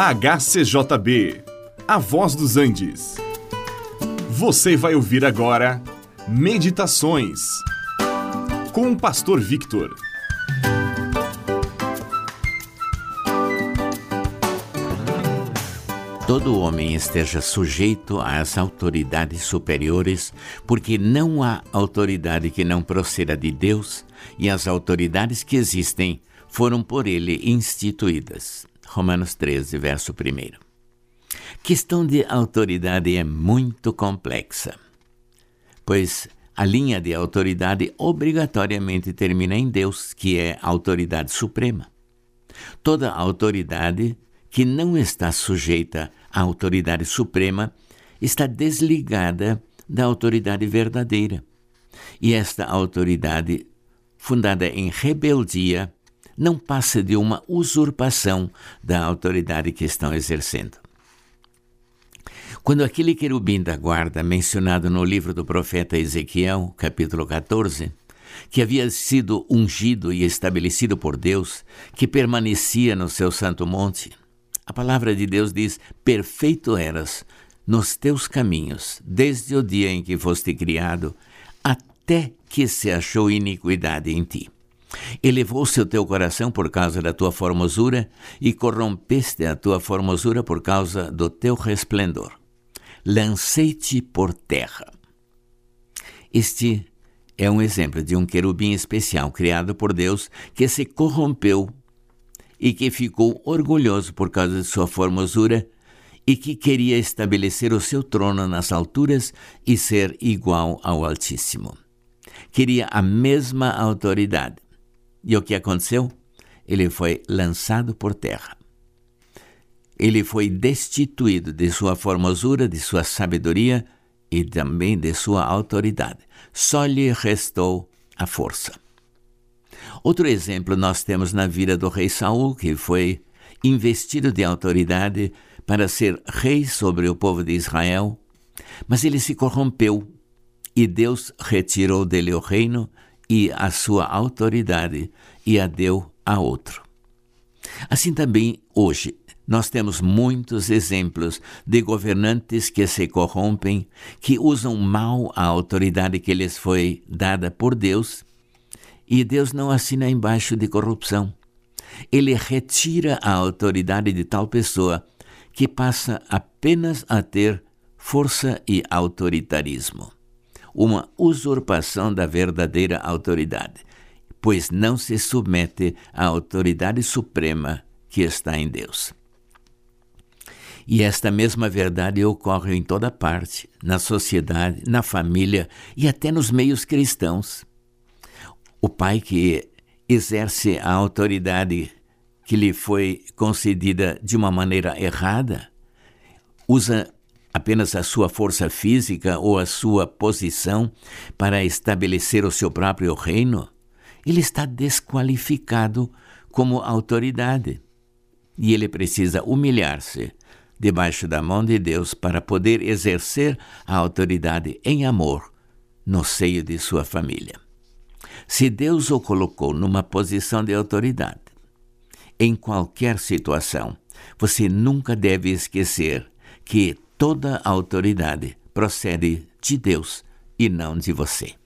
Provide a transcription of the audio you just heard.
HCJB, A Voz dos Andes. Você vai ouvir agora Meditações com o Pastor Victor. Todo homem esteja sujeito às autoridades superiores, porque não há autoridade que não proceda de Deus, e as autoridades que existem foram por ele instituídas. Romanos 13, verso 1. Questão de autoridade é muito complexa, pois a linha de autoridade obrigatoriamente termina em Deus, que é a autoridade suprema. Toda autoridade que não está sujeita à autoridade suprema está desligada da autoridade verdadeira. E esta autoridade, fundada em rebeldia, não passa de uma usurpação da autoridade que estão exercendo. Quando aquele querubim da guarda, mencionado no livro do profeta Ezequiel, capítulo 14, que havia sido ungido e estabelecido por Deus, que permanecia no seu santo monte, a palavra de Deus diz: Perfeito eras nos teus caminhos, desde o dia em que foste criado, até que se achou iniquidade em ti. Elevou-se o teu coração por causa da tua formosura e corrompeste a tua formosura por causa do teu resplendor. Lancei-te por terra. Este é um exemplo de um querubim especial criado por Deus que se corrompeu e que ficou orgulhoso por causa de sua formosura e que queria estabelecer o seu trono nas alturas e ser igual ao Altíssimo. Queria a mesma autoridade e o que aconteceu? Ele foi lançado por terra. Ele foi destituído de sua formosura, de sua sabedoria e também de sua autoridade. Só lhe restou a força. Outro exemplo nós temos na vida do rei Saul, que foi investido de autoridade para ser rei sobre o povo de Israel, mas ele se corrompeu e Deus retirou dele o reino e a sua autoridade e a deu a outro. Assim também hoje nós temos muitos exemplos de governantes que se corrompem, que usam mal a autoridade que lhes foi dada por Deus, e Deus não assina embaixo de corrupção. Ele retira a autoridade de tal pessoa que passa apenas a ter força e autoritarismo uma usurpação da verdadeira autoridade, pois não se submete à autoridade suprema que está em Deus. E esta mesma verdade ocorre em toda parte, na sociedade, na família e até nos meios cristãos. O pai que exerce a autoridade que lhe foi concedida de uma maneira errada, usa apenas a sua força física ou a sua posição para estabelecer o seu próprio reino, ele está desqualificado como autoridade. E ele precisa humilhar-se debaixo da mão de Deus para poder exercer a autoridade em amor no seio de sua família. Se Deus o colocou numa posição de autoridade, em qualquer situação, você nunca deve esquecer que toda autoridade procede de Deus e não de você.